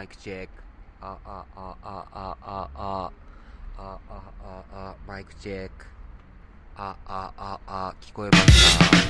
マイクチェック。あ、あ、あ、あ、あ、あ、あ、あ、あ、あ、あ、マイクチェック。あ、あ、あ、あ、聞こえますか？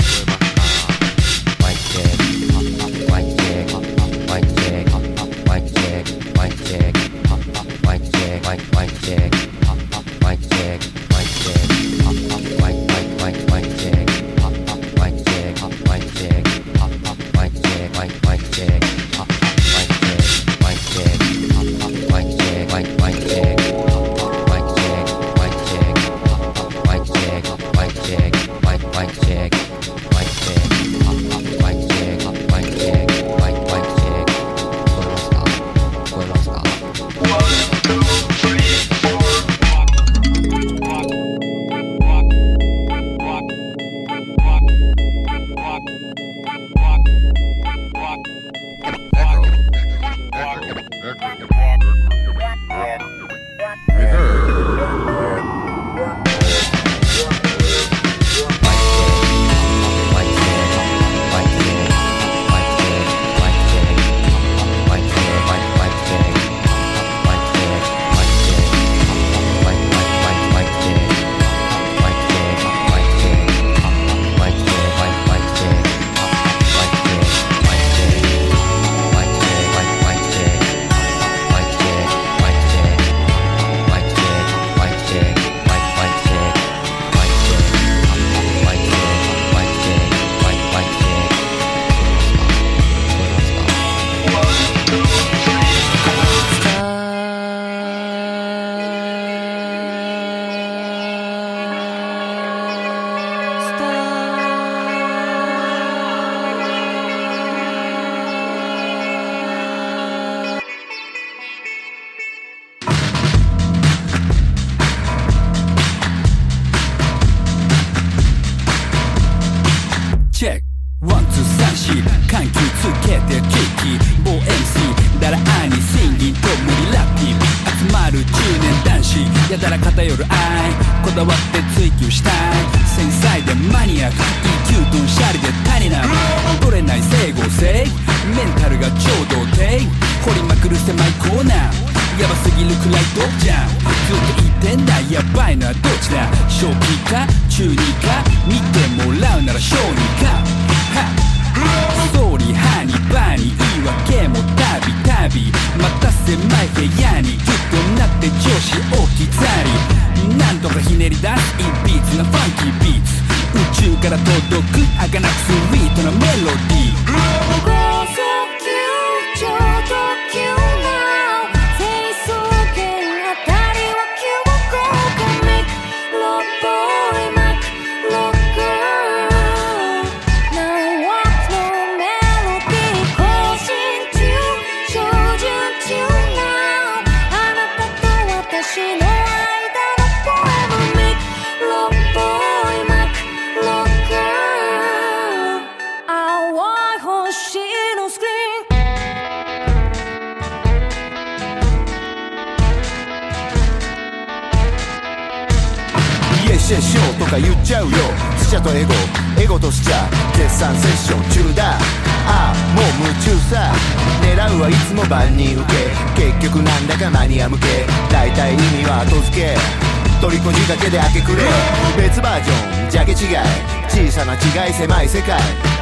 世界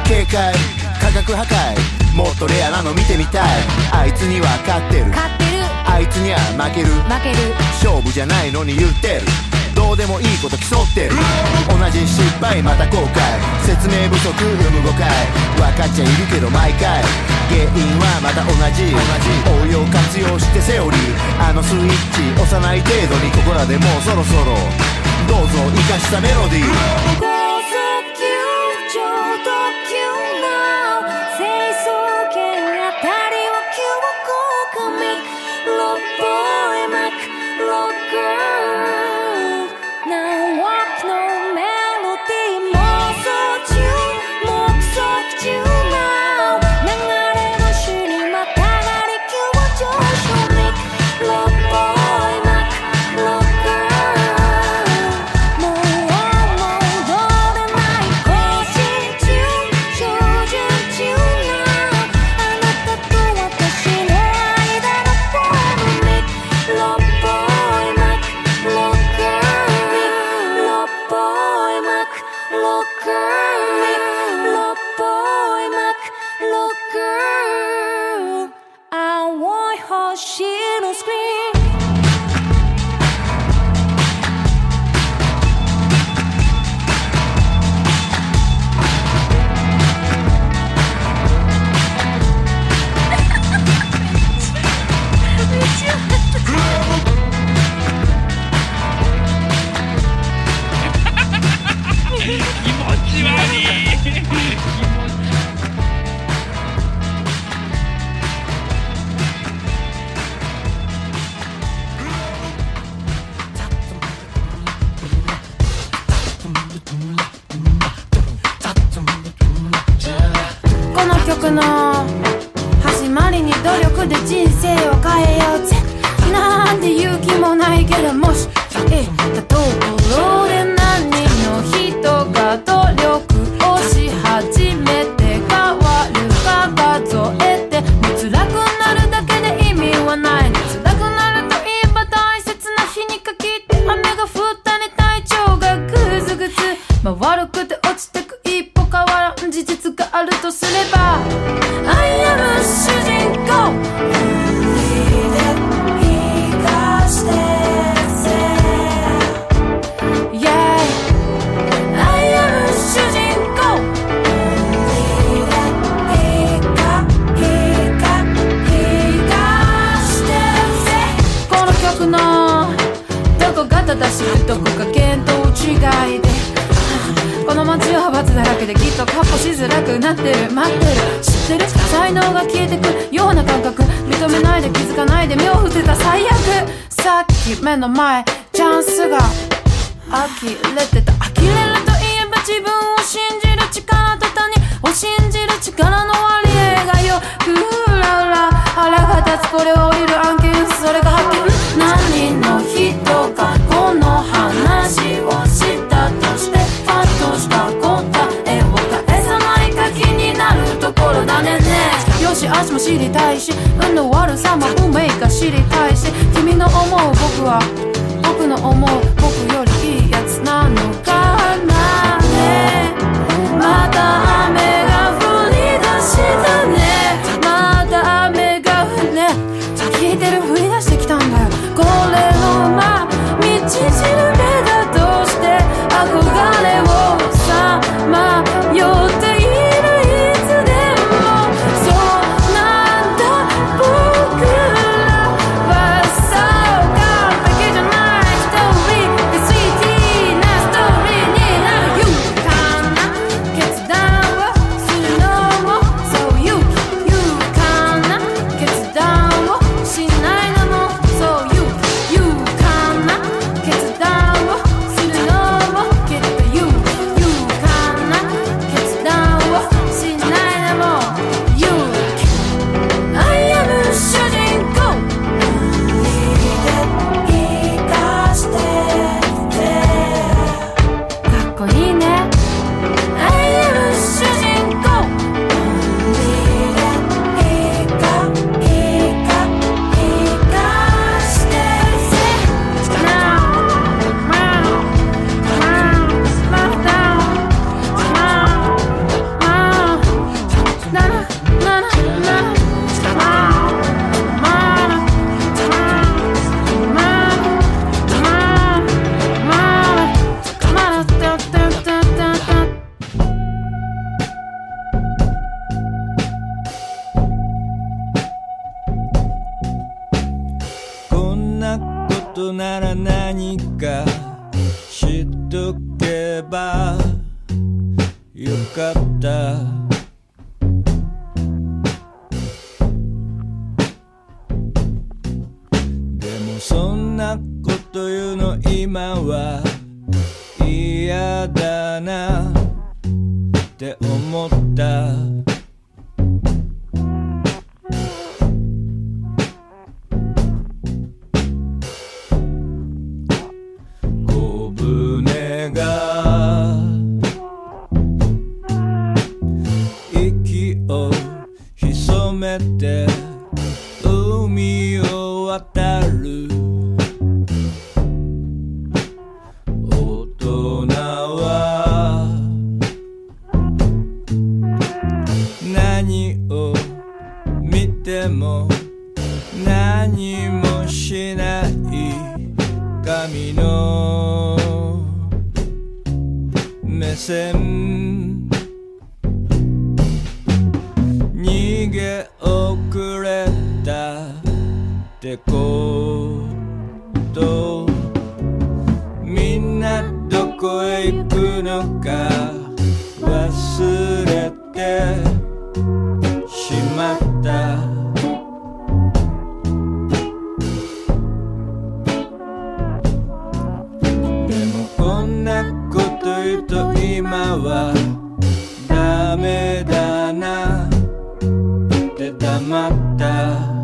警戒科学破壊もっとレアなの見てみたい。あいつには勝ってる。勝ってる。あいつには負ける。負ける。勝負じゃないのに言ってる。どうでもいいこと競ってる。同じ失敗また後悔。説明不足生む誤解。分かっちゃいるけど毎回。原因はまた同じ。応用活用してセオリー。あのスイッチ押さない程度にここらでもうそろそろ。どうぞ生かしたメロディー。てないで気づかないで目を伏せた最悪。さっき目の前チャンスが呆れてた呆れるといえば自分を信じる力と他人を信じる力の割合がよく。うらうら腹が立つこれは降りる案件それが発見。何の人かこの話をしたとしてファッとした答えを返さないか気になるところだねね。よし足も知りたいし運の悪さも運命か知りたいし君の思う僕は僕の思う僕よりいいやつなのかなね。また雨が降り出したね。また雨が降るね。聞いてるふり出してきたんだよ。これのまあ道るって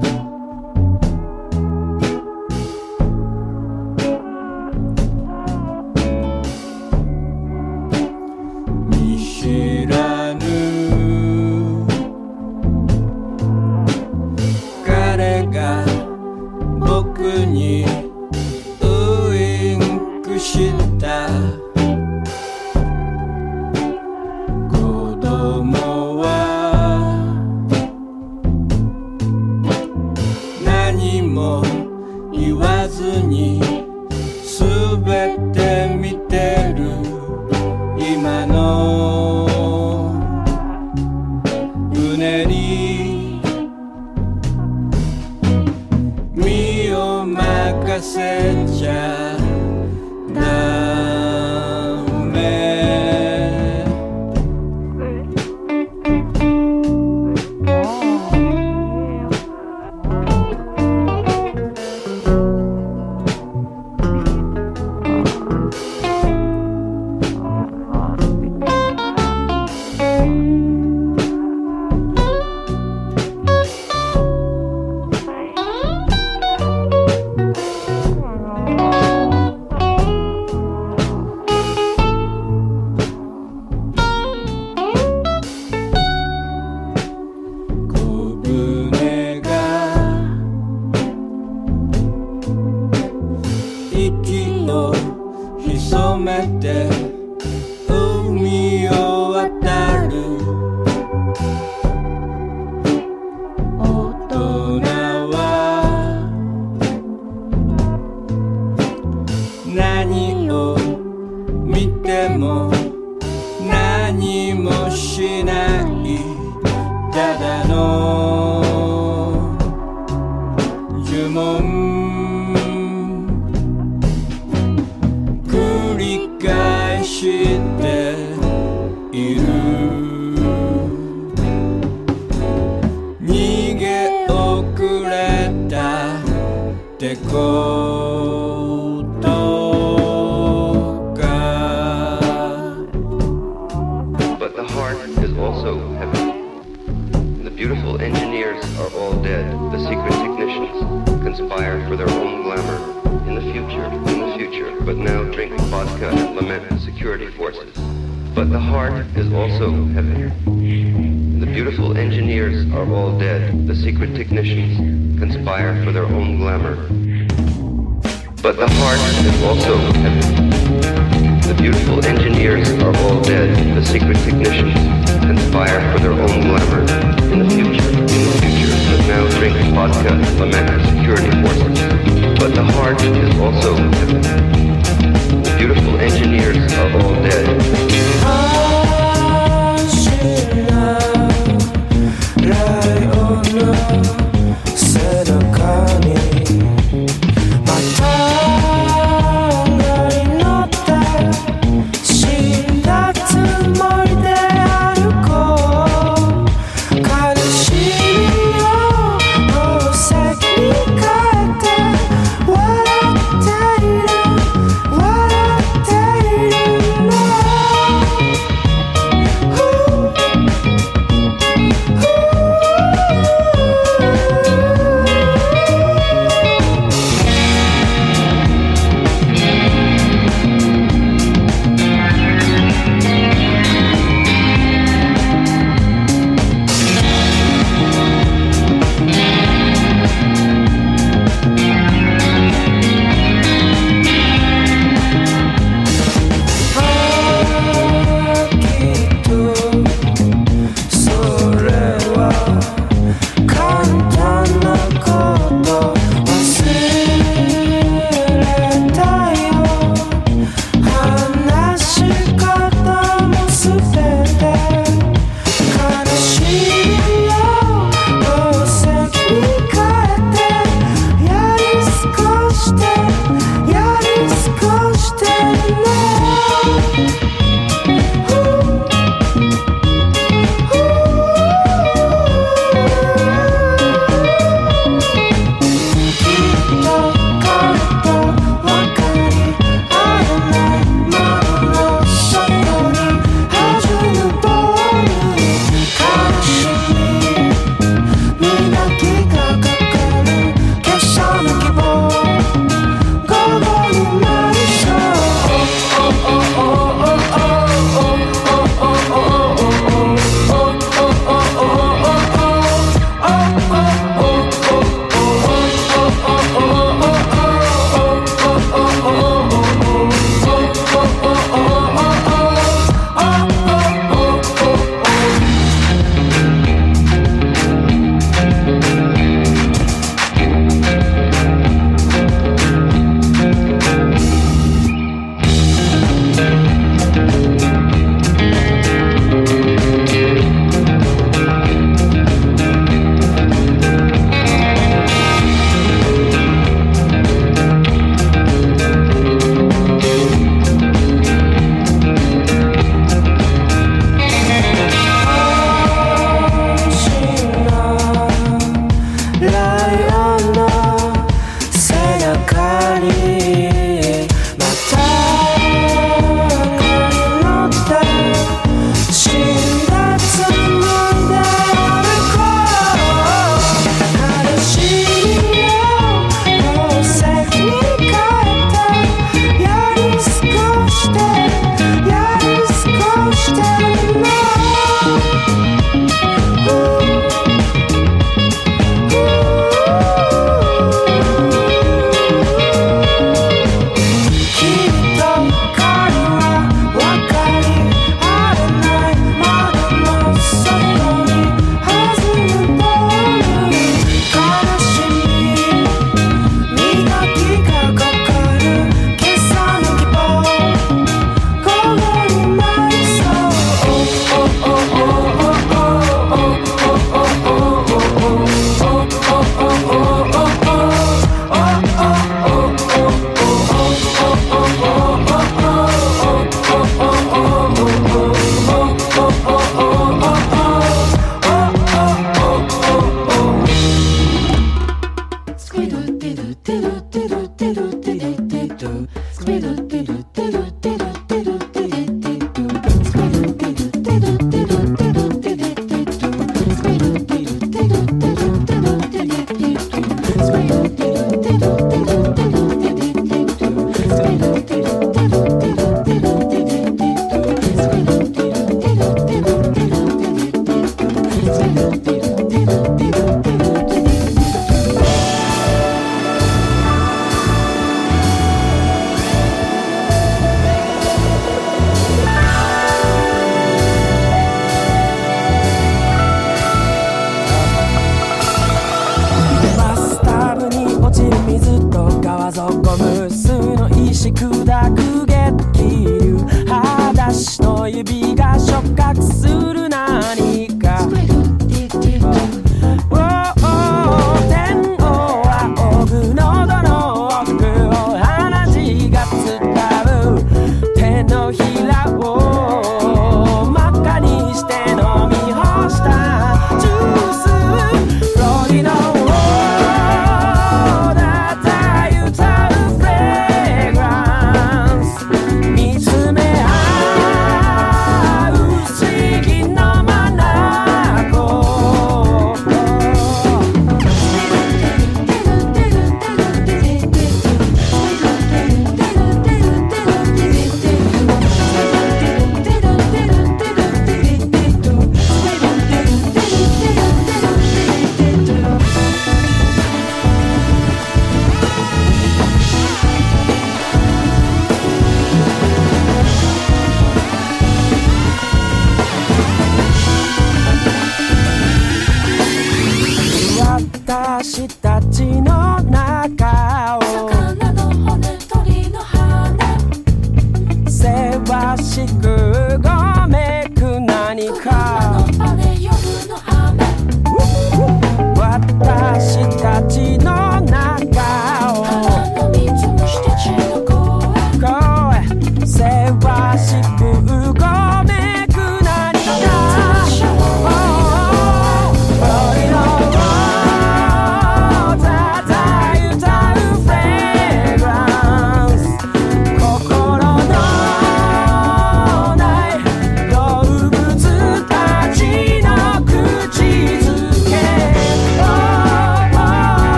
し砕く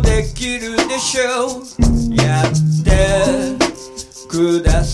できるでしょう。やってください。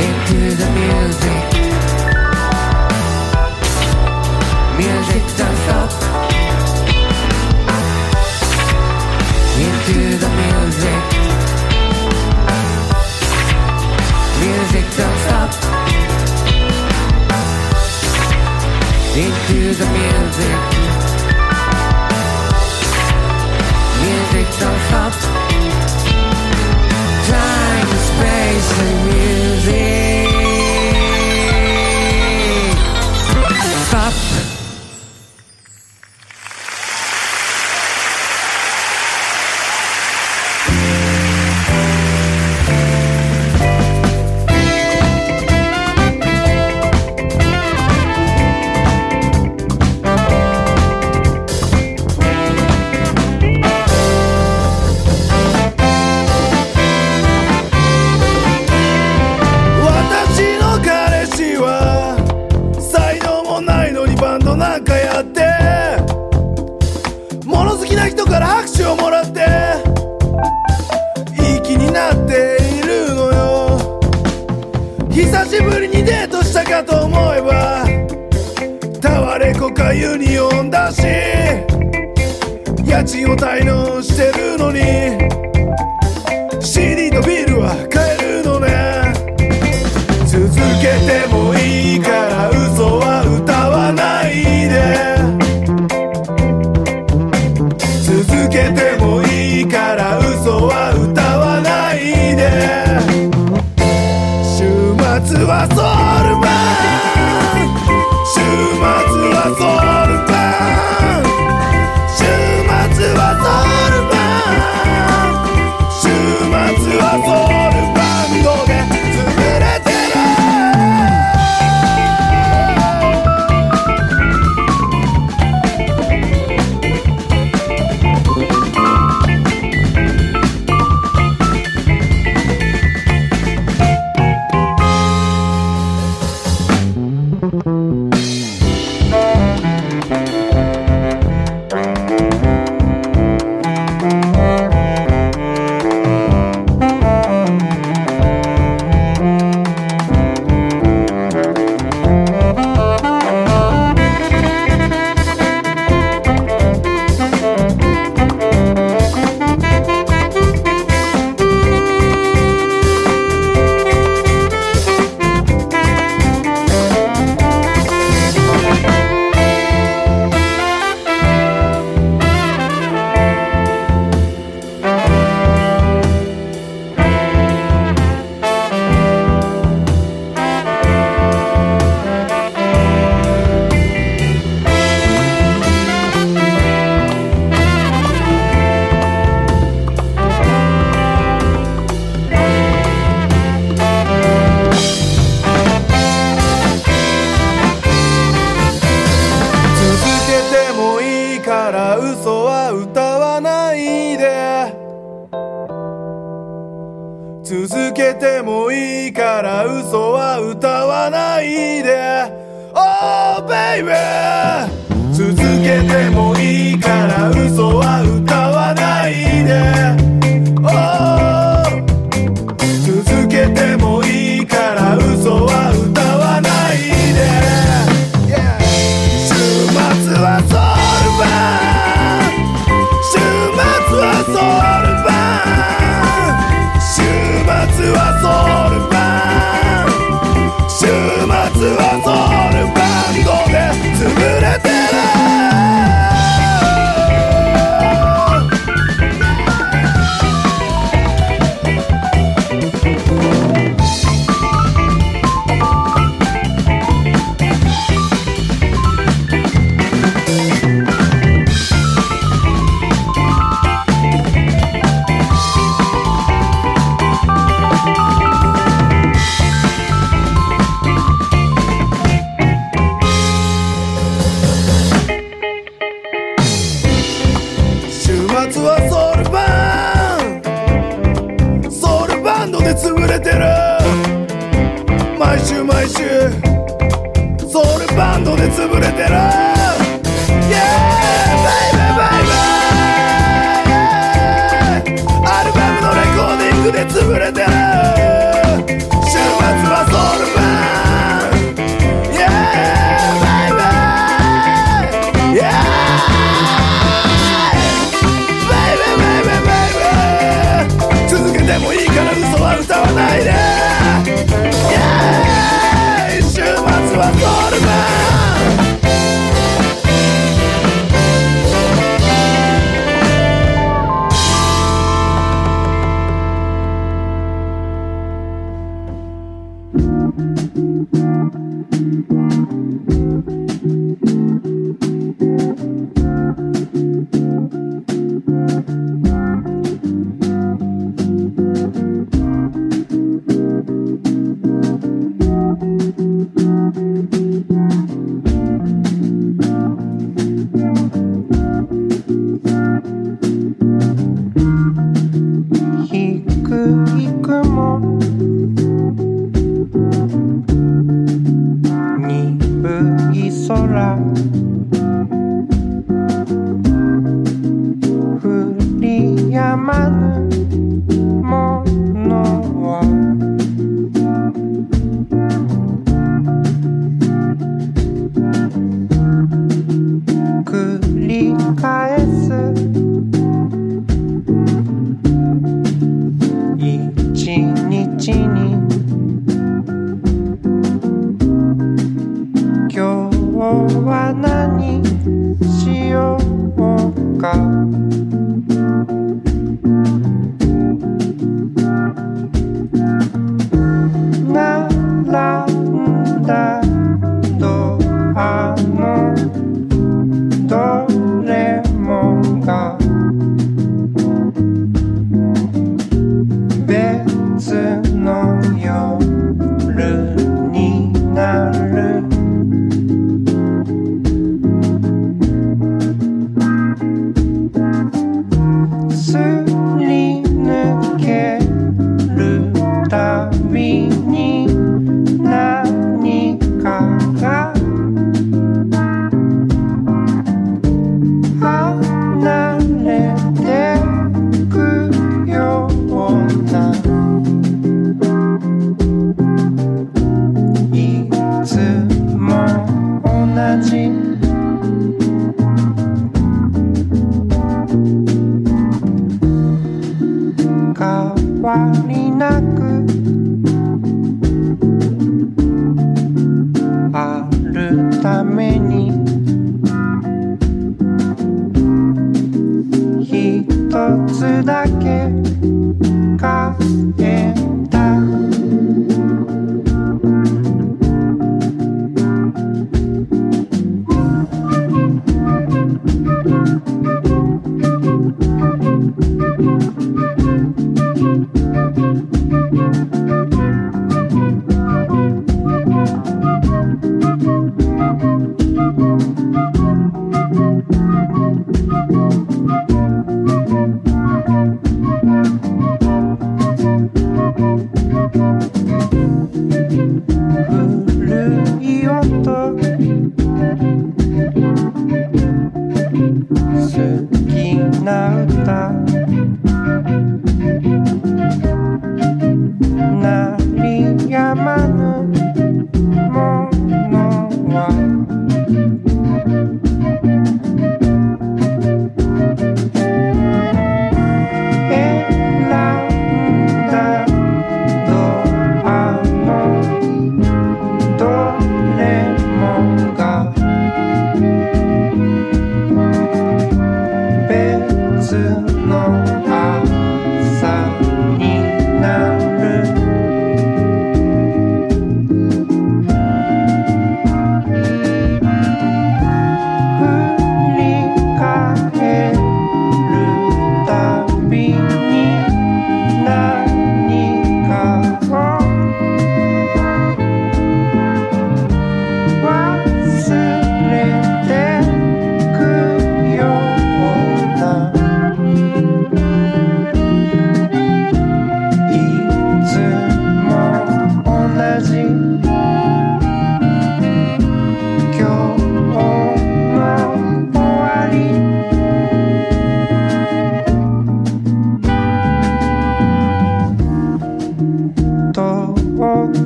into the music. Music don't stop. Into the music. Music don't stop. Into the music.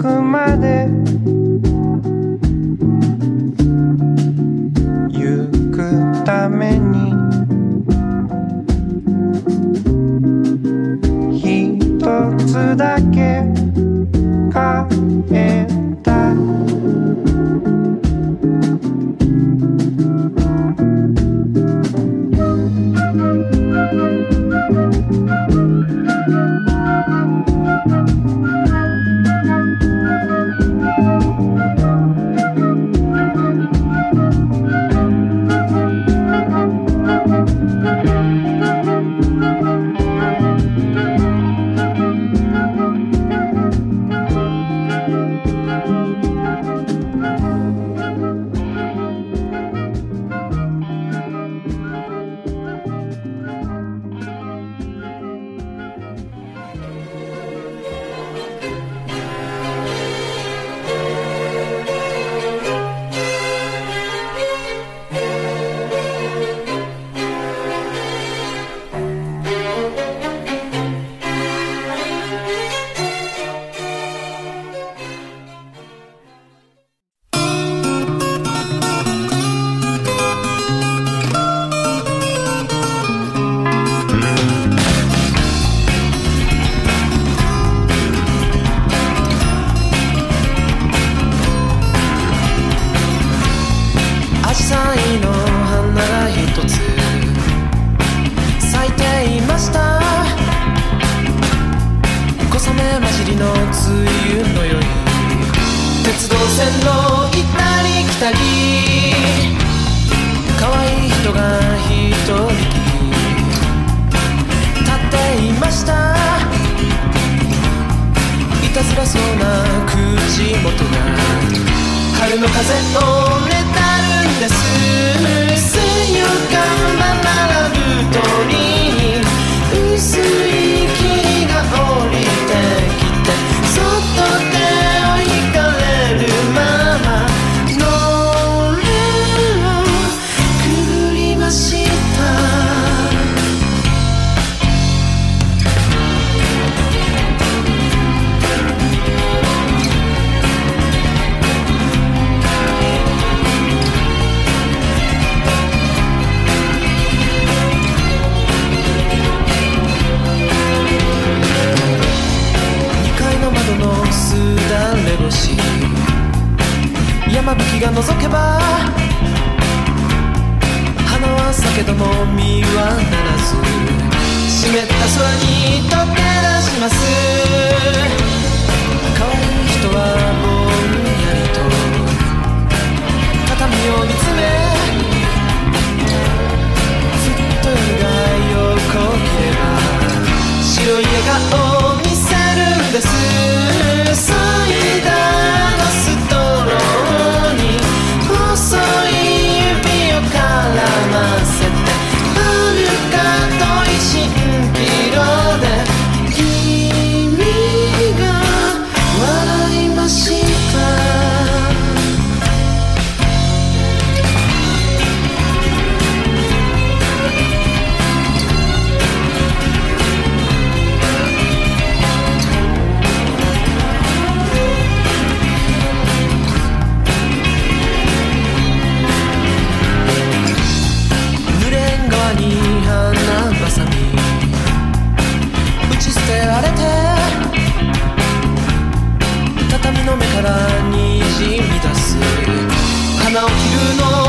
まで夜の風折れたるんです水曜間が並ぶ鳥に薄い吹きが覗けば花は咲けども実はならず湿った空に溶け出します。変わる人はぼんやりと畳を見つめずっと夜が横切れば白い笑顔を見せるんです。咲いたからにじみ出す。花を切るの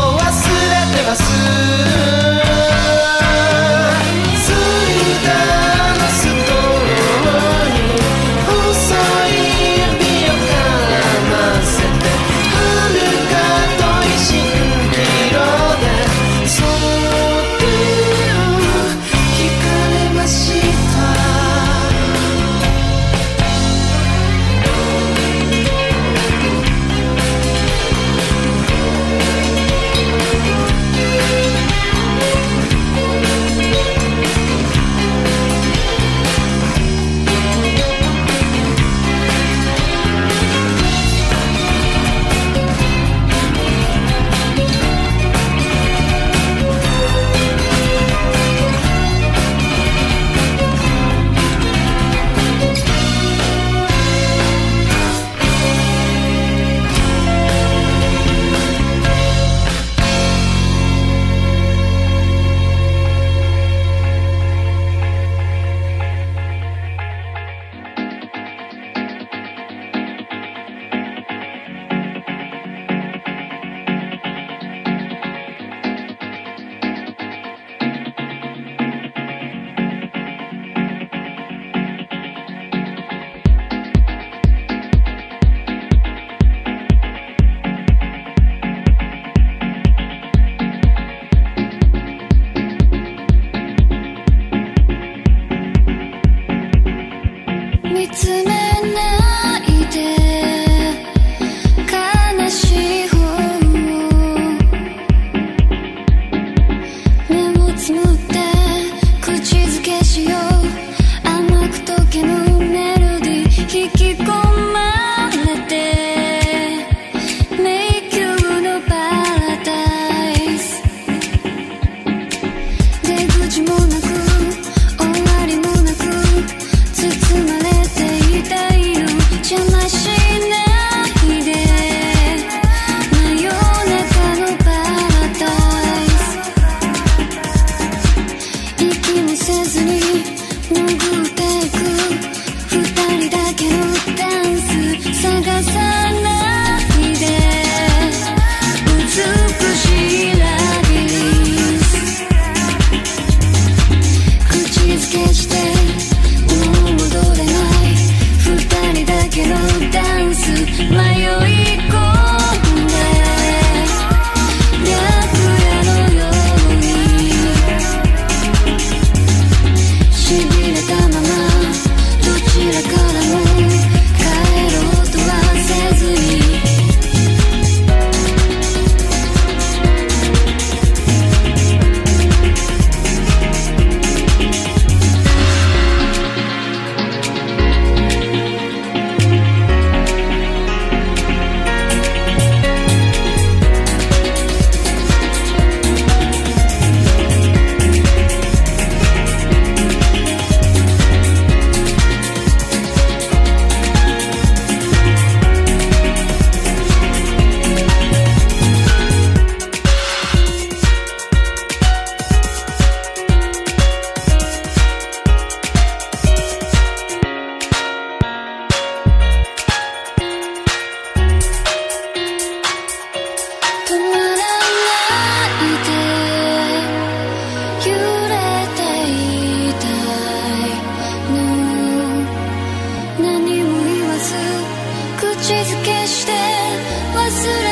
気づけして忘れ